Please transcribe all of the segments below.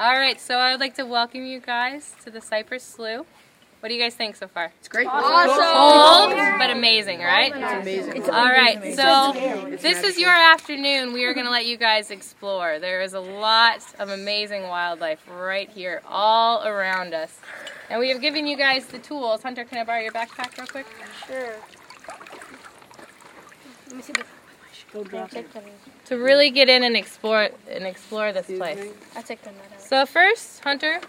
All right, so I would like to welcome you guys to the Cypress Slough. What do you guys think so far? It's great. Awesome. Cold, but amazing, right? It's amazing. All right, so this is your afternoon. We are going to let you guys explore. There is a lot of amazing wildlife right here, all around us. And we have given you guys the tools. Hunter, can I borrow your backpack real quick? Sure. Let me see the. To really get in and explore and explore this place. I'll take the net out. So first, Hunter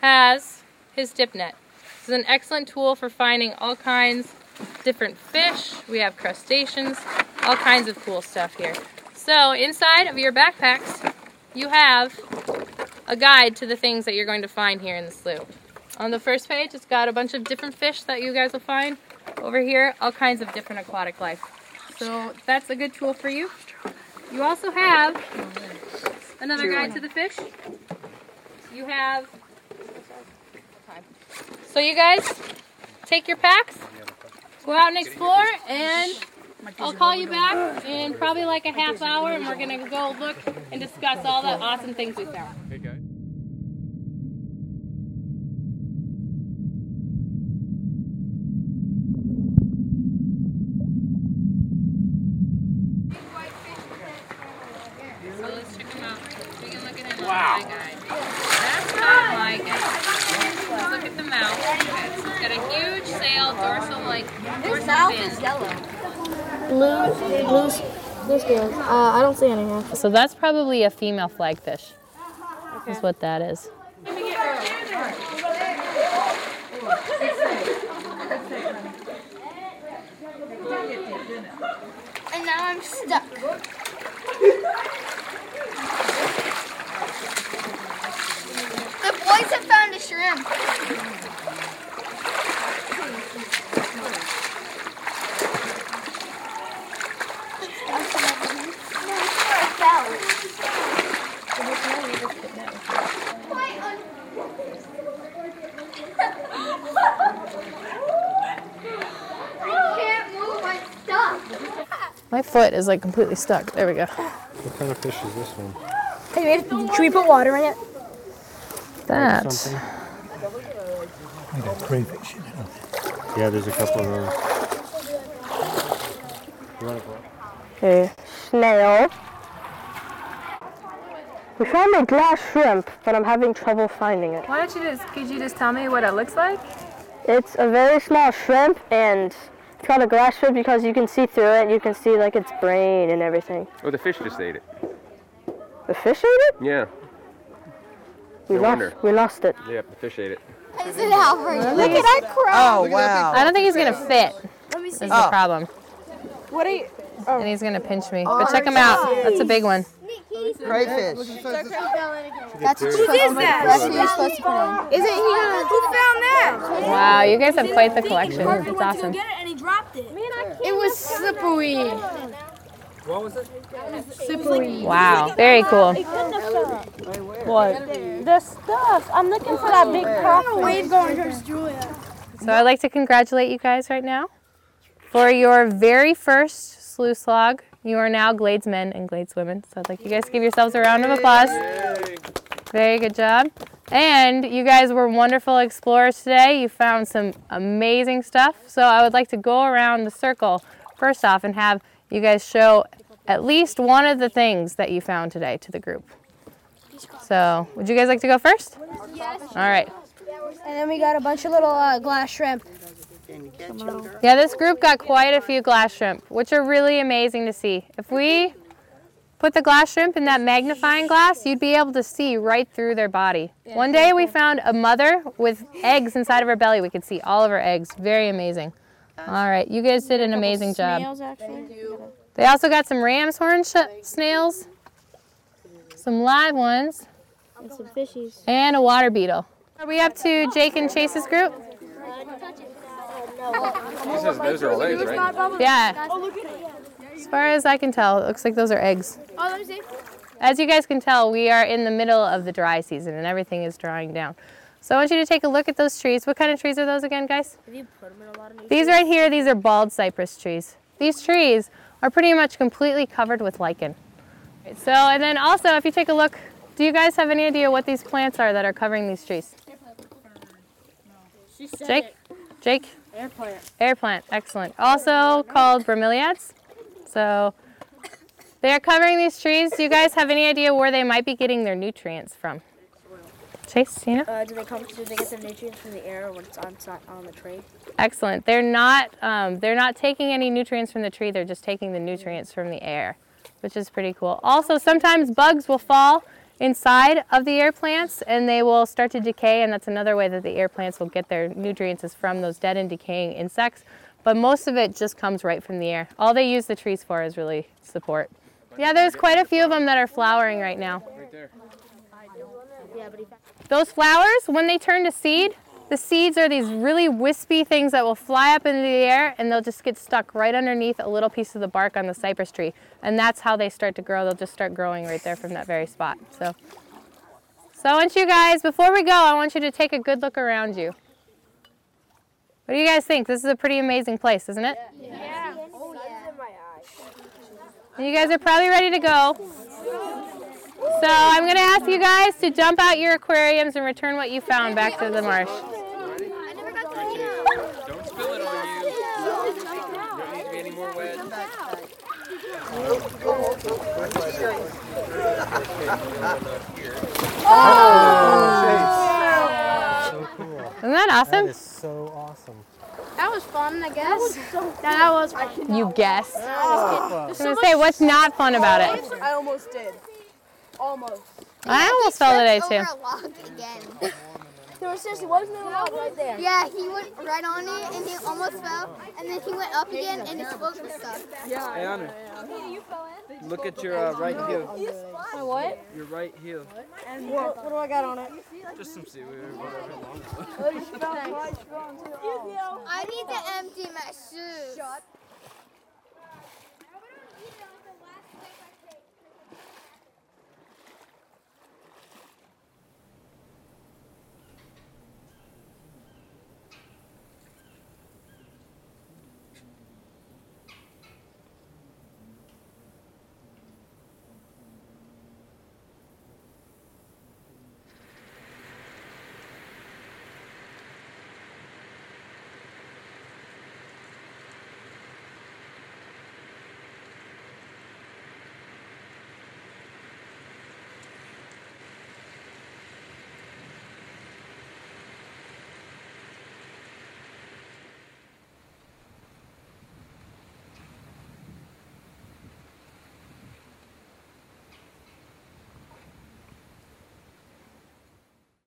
has his dip net. This is an excellent tool for finding all kinds different fish. We have crustaceans, all kinds of cool stuff here. So inside of your backpacks, you have a guide to the things that you're going to find here in the slough. On the first page, it's got a bunch of different fish that you guys will find. Over here, all kinds of different aquatic life. So that's a good tool for you. You also have another guide to the fish. You have. So you guys take your packs, go out and explore, and I'll call you back in probably like a half hour, and we're gonna go look and discuss all the awesome things we found. Hey guys. So let's check them out. Take a look at him wow. my guide. That's not my guide. Let's look at the mouth. It's got a huge sail, dorsal like dorsal fin. is yellow. Blue, blue, blue scales. Uh, I don't see any here. So that's probably a female flagfish. Is what that is. And now I'm stuck. The boys have found. I can't move. I'm stuck. My foot is like completely stuck. There we go. What kind of fish is this one? Hey, should we put water in it? That. Something. I got crayfish in it. Yeah, there's a couple of those. You want to go? a snail. We found a glass shrimp, but I'm having trouble finding it. Why don't you just could you just tell me what it looks like? It's a very small shrimp, and it's called a glass shrimp because you can see through it. You can see like its brain and everything. Oh, the fish just ate it. The fish ate it. Yeah. We No lost. wonder. We lost it. Yep, the fish ate it. Is it Alfred? Look at that crab. Oh wow. I don't think he's gonna fit. Let me see. Is the Oh. problem. What are you? Oh. And he's gonna pinch me. Oh but check him out. That's a big one. Crayfish. That's who is that? That's who you're supposed to put in. Is it here? Who found that? Wow, you guys have quite the collection. It's awesome. It was slippery. Wow, very cool. What? The stuff. I'm looking for that big crackle. Wave going towards Julia. So I'd like to congratulate you guys right now for your very first slough slog. You are now Gladesmen and Gladeswomen. So I'd like you guys to give yourselves a round of applause. Very good job. And you guys were wonderful explorers today. You found some amazing stuff. So I would like to go around the circle first off and have you guys show at least one of the things that you found today to the group. So would you guys like to go first? Yes. All right. And then we got a bunch of little uh, glass shrimp. Yeah, this group got quite a few glass shrimp, which are really amazing to see. If we put the glass shrimp in that magnifying glass, you'd be able to see right through their body. One day we found a mother with eggs inside of her belly. We could see all of her eggs. Very amazing. All right, you guys did an amazing job. Snails, actually. They also got some ram's horn sh- snails, some live ones, And some fishies. and a water beetle. Are we up to Jake and Chase's group? Those, those are all eggs, right? Yeah. As far as I can tell, it looks like those are eggs. Oh, let me see. As you guys can tell, we are in the middle of the dry season and everything is drying down. So I want you to take a look at those trees. What kind of trees are those again, guys? These right here, these are bald cypress trees. These trees are pretty much completely covered with lichen. So, and then also, if you take a look, do you guys have any idea what these plants are that are covering these trees? Jake? Jake? Air plant. Air plant, excellent. Also called bromeliads. So they're covering these trees. Do you guys have any idea where they might be getting their nutrients from? Chase, Tina? Uh, do they come? Do they get their nutrients from the air when it's on on the tree? Excellent. They're not um, they're not taking any nutrients from the tree. They're just taking the nutrients from the air, which is pretty cool. Also, sometimes bugs will fall inside of the air plants and they will start to decay, and that's another way that the air plants will get their nutrients is from those dead and decaying insects. But most of it just comes right from the air. All they use the trees for is really support. Yeah, there's quite a few of them that are flowering right now. Right there. Those flowers, when they turn to seed, the seeds are these really wispy things that will fly up into the air and they'll just get stuck right underneath a little piece of the bark on the cypress tree. And that's how they start to grow. They'll just start growing right there from that very spot. So, so I want you guys, before we go, I want you to take a good look around you. What do you guys think? This is a pretty amazing place, isn't it? Yeah. Oh, yeah. You guys are probably ready to go. So I'm going to ask you guys to dump out your aquariums and return what you found back to the marsh. I never got to see Don't spill it on you. Don't need to be any more wet. So cool. Isn't that That awesome? is so awesome. That was fun, I guess. yeah, that was fun. You guessed. I was going to say, what's not fun about it? I almost did. Almost. I almost fell today too. Over a log again. No, seriously, wasn't there a log right there? Yeah, he went right on it and he almost fell, and then he went up again and his foot was stuck. Yeah. Hey, Honor. Look at your uh, right heel. My what? Your right heel. And what, what do I got on it? Just some seaweed or whatever. I need to empty my shoes.